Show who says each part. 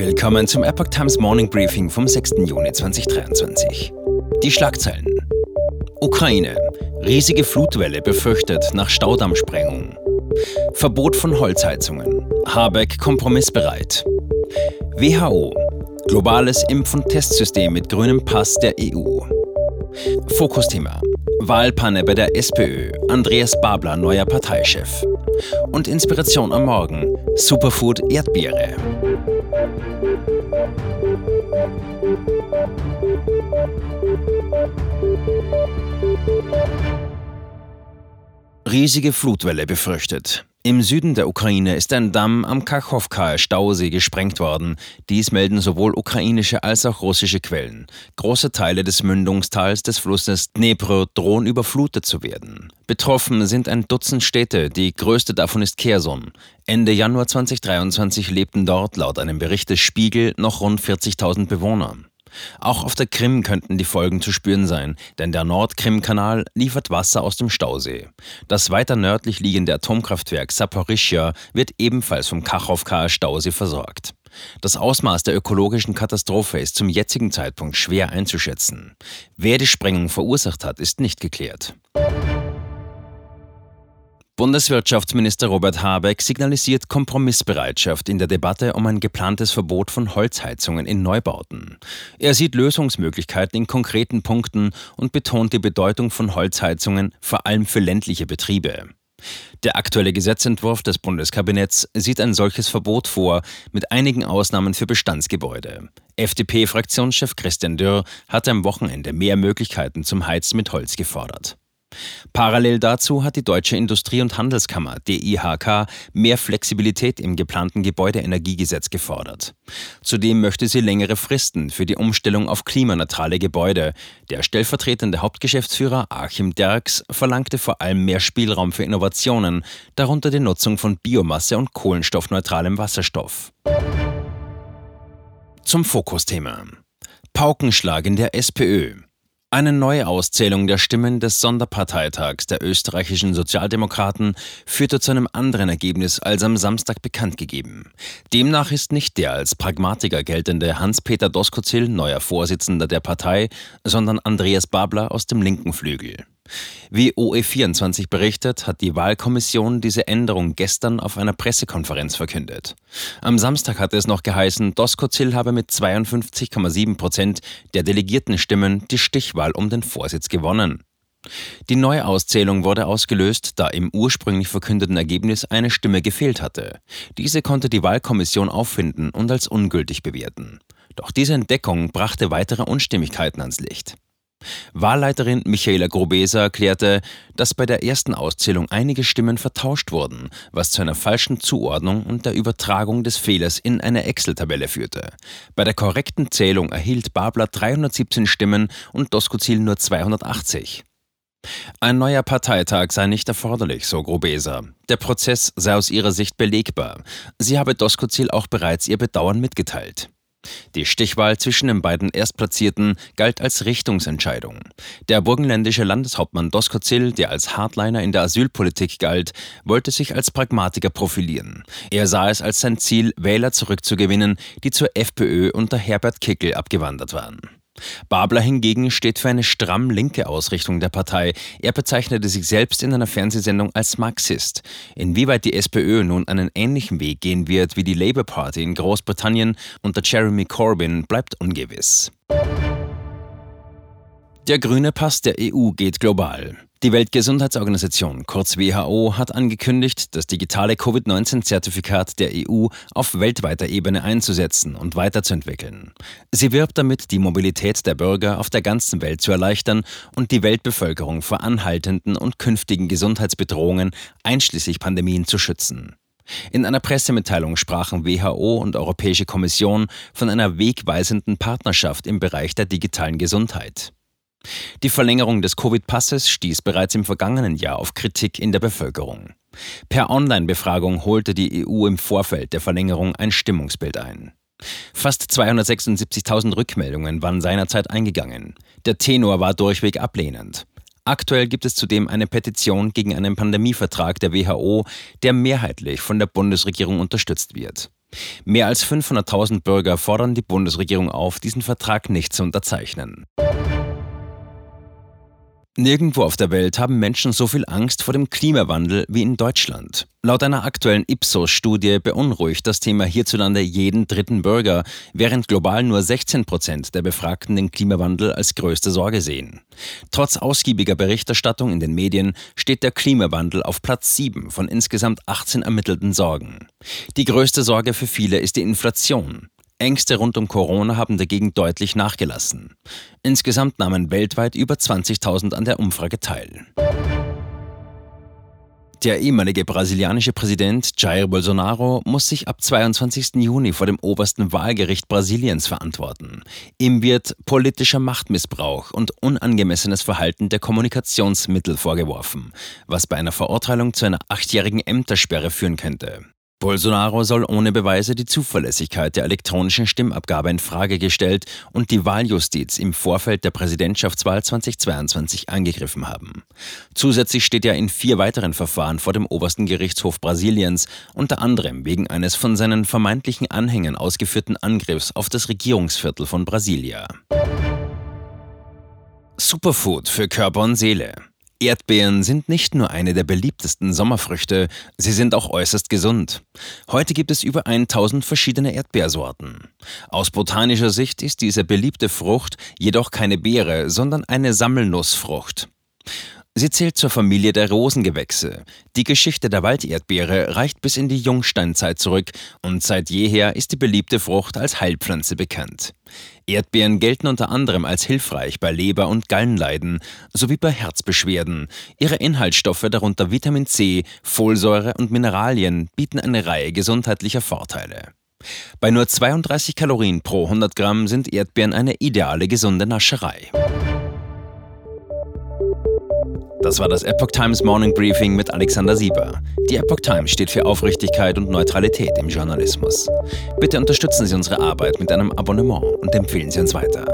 Speaker 1: Willkommen zum Epoch Times Morning Briefing vom 6. Juni 2023. Die Schlagzeilen. Ukraine. Riesige Flutwelle befürchtet nach Staudammsprengung. Verbot von Holzheizungen. Habeck kompromissbereit. WHO. Globales Impf- und Testsystem mit grünem Pass der EU. Fokusthema. Wahlpanne bei der SPÖ. Andreas Babler neuer Parteichef. Und Inspiration am Morgen. Superfood Erdbeere. Riesige Flutwelle befürchtet. Im Süden der Ukraine ist ein Damm am Kachowkaer Stausee gesprengt worden. Dies melden sowohl ukrainische als auch russische Quellen. Große Teile des Mündungstals des Flusses Dnepr drohen überflutet zu werden. Betroffen sind ein Dutzend Städte, die größte davon ist Kherson. Ende Januar 2023 lebten dort laut einem Bericht des Spiegel noch rund 40.000 Bewohner. Auch auf der Krim könnten die Folgen zu spüren sein, denn der Nordkrim-Kanal liefert Wasser aus dem Stausee. Das weiter nördlich liegende Atomkraftwerk Saporischschja wird ebenfalls vom Kachowkaer Stausee versorgt. Das Ausmaß der ökologischen Katastrophe ist zum jetzigen Zeitpunkt schwer einzuschätzen. Wer die Sprengung verursacht hat, ist nicht geklärt. Bundeswirtschaftsminister Robert Habeck signalisiert Kompromissbereitschaft in der Debatte um ein geplantes Verbot von Holzheizungen in Neubauten. Er sieht Lösungsmöglichkeiten in konkreten Punkten und betont die Bedeutung von Holzheizungen vor allem für ländliche Betriebe. Der aktuelle Gesetzentwurf des Bundeskabinetts sieht ein solches Verbot vor, mit einigen Ausnahmen für Bestandsgebäude. FDP-Fraktionschef Christian Dürr hat am Wochenende mehr Möglichkeiten zum Heizen mit Holz gefordert. Parallel dazu hat die Deutsche Industrie- und Handelskammer DIHK mehr Flexibilität im geplanten Gebäudeenergiegesetz gefordert. Zudem möchte sie längere Fristen für die Umstellung auf klimaneutrale Gebäude. Der stellvertretende Hauptgeschäftsführer Achim Derks verlangte vor allem mehr Spielraum für Innovationen, darunter die Nutzung von Biomasse und kohlenstoffneutralem Wasserstoff. Zum Fokusthema. Paukenschlag in der SPÖ. Eine neue Auszählung der Stimmen des Sonderparteitags der österreichischen Sozialdemokraten führte zu einem anderen Ergebnis als am Samstag bekannt gegeben. Demnach ist nicht der als Pragmatiker geltende Hans-Peter Doskozil neuer Vorsitzender der Partei, sondern Andreas Babler aus dem linken Flügel. Wie OE24 berichtet, hat die Wahlkommission diese Änderung gestern auf einer Pressekonferenz verkündet. Am Samstag hatte es noch geheißen, Doskozil habe mit 52,7 Prozent der delegierten Stimmen die Stichwahl um den Vorsitz gewonnen. Die Neuauszählung wurde ausgelöst, da im ursprünglich verkündeten Ergebnis eine Stimme gefehlt hatte. Diese konnte die Wahlkommission auffinden und als ungültig bewerten. Doch diese Entdeckung brachte weitere Unstimmigkeiten ans Licht. Wahlleiterin Michaela Grobesa erklärte, dass bei der ersten Auszählung einige Stimmen vertauscht wurden, was zu einer falschen Zuordnung und der Übertragung des Fehlers in eine Excel-Tabelle führte. Bei der korrekten Zählung erhielt Babler 317 Stimmen und Doskozil nur 280. Ein neuer Parteitag sei nicht erforderlich, so Grobesa. Der Prozess sei aus ihrer Sicht belegbar. Sie habe Doskozil auch bereits ihr Bedauern mitgeteilt. Die Stichwahl zwischen den beiden Erstplatzierten galt als Richtungsentscheidung. Der burgenländische Landeshauptmann Doskozil, der als Hardliner in der Asylpolitik galt, wollte sich als Pragmatiker profilieren. Er sah es als sein Ziel, Wähler zurückzugewinnen, die zur FPÖ unter Herbert Kickel abgewandert waren. Babler hingegen steht für eine stramm linke Ausrichtung der Partei. Er bezeichnete sich selbst in einer Fernsehsendung als Marxist. Inwieweit die SPÖ nun einen ähnlichen Weg gehen wird wie die Labour Party in Großbritannien unter Jeremy Corbyn, bleibt ungewiss. Der grüne Pass der EU geht global. Die Weltgesundheitsorganisation, kurz WHO, hat angekündigt, das digitale Covid-19-Zertifikat der EU auf weltweiter Ebene einzusetzen und weiterzuentwickeln. Sie wirbt damit, die Mobilität der Bürger auf der ganzen Welt zu erleichtern und die Weltbevölkerung vor anhaltenden und künftigen Gesundheitsbedrohungen, einschließlich Pandemien, zu schützen. In einer Pressemitteilung sprachen WHO und Europäische Kommission von einer wegweisenden Partnerschaft im Bereich der digitalen Gesundheit. Die Verlängerung des Covid-Passes stieß bereits im vergangenen Jahr auf Kritik in der Bevölkerung. Per Online-Befragung holte die EU im Vorfeld der Verlängerung ein Stimmungsbild ein. Fast 276.000 Rückmeldungen waren seinerzeit eingegangen. Der Tenor war durchweg ablehnend. Aktuell gibt es zudem eine Petition gegen einen Pandemievertrag der WHO, der mehrheitlich von der Bundesregierung unterstützt wird. Mehr als 500.000 Bürger fordern die Bundesregierung auf, diesen Vertrag nicht zu unterzeichnen. Nirgendwo auf der Welt haben Menschen so viel Angst vor dem Klimawandel wie in Deutschland. Laut einer aktuellen Ipsos-Studie beunruhigt das Thema hierzulande jeden dritten Bürger, während global nur 16 Prozent der Befragten den Klimawandel als größte Sorge sehen. Trotz ausgiebiger Berichterstattung in den Medien steht der Klimawandel auf Platz 7 von insgesamt 18 ermittelten Sorgen. Die größte Sorge für viele ist die Inflation. Ängste rund um Corona haben dagegen deutlich nachgelassen. Insgesamt nahmen weltweit über 20.000 an der Umfrage teil. Der ehemalige brasilianische Präsident Jair Bolsonaro muss sich ab 22. Juni vor dem obersten Wahlgericht Brasiliens verantworten. Ihm wird politischer Machtmissbrauch und unangemessenes Verhalten der Kommunikationsmittel vorgeworfen, was bei einer Verurteilung zu einer achtjährigen Ämtersperre führen könnte. Bolsonaro soll ohne Beweise die Zuverlässigkeit der elektronischen Stimmabgabe in Frage gestellt und die Wahljustiz im Vorfeld der Präsidentschaftswahl 2022 angegriffen haben. Zusätzlich steht er in vier weiteren Verfahren vor dem obersten Gerichtshof Brasiliens, unter anderem wegen eines von seinen vermeintlichen Anhängern ausgeführten Angriffs auf das Regierungsviertel von Brasilia. Superfood für Körper und Seele. Erdbeeren sind nicht nur eine der beliebtesten Sommerfrüchte, sie sind auch äußerst gesund. Heute gibt es über 1000 verschiedene Erdbeersorten. Aus botanischer Sicht ist diese beliebte Frucht jedoch keine Beere, sondern eine Sammelnussfrucht. Sie zählt zur Familie der Rosengewächse. Die Geschichte der Walderdbeere reicht bis in die Jungsteinzeit zurück und seit jeher ist die beliebte Frucht als Heilpflanze bekannt. Erdbeeren gelten unter anderem als hilfreich bei Leber- und Gallenleiden sowie bei Herzbeschwerden. Ihre Inhaltsstoffe, darunter Vitamin C, Folsäure und Mineralien, bieten eine Reihe gesundheitlicher Vorteile. Bei nur 32 Kalorien pro 100 Gramm sind Erdbeeren eine ideale gesunde Nascherei. Das war das Epoch Times Morning Briefing mit Alexander Sieber. Die Epoch Times steht für Aufrichtigkeit und Neutralität im Journalismus. Bitte unterstützen Sie unsere Arbeit mit einem Abonnement und empfehlen Sie uns weiter.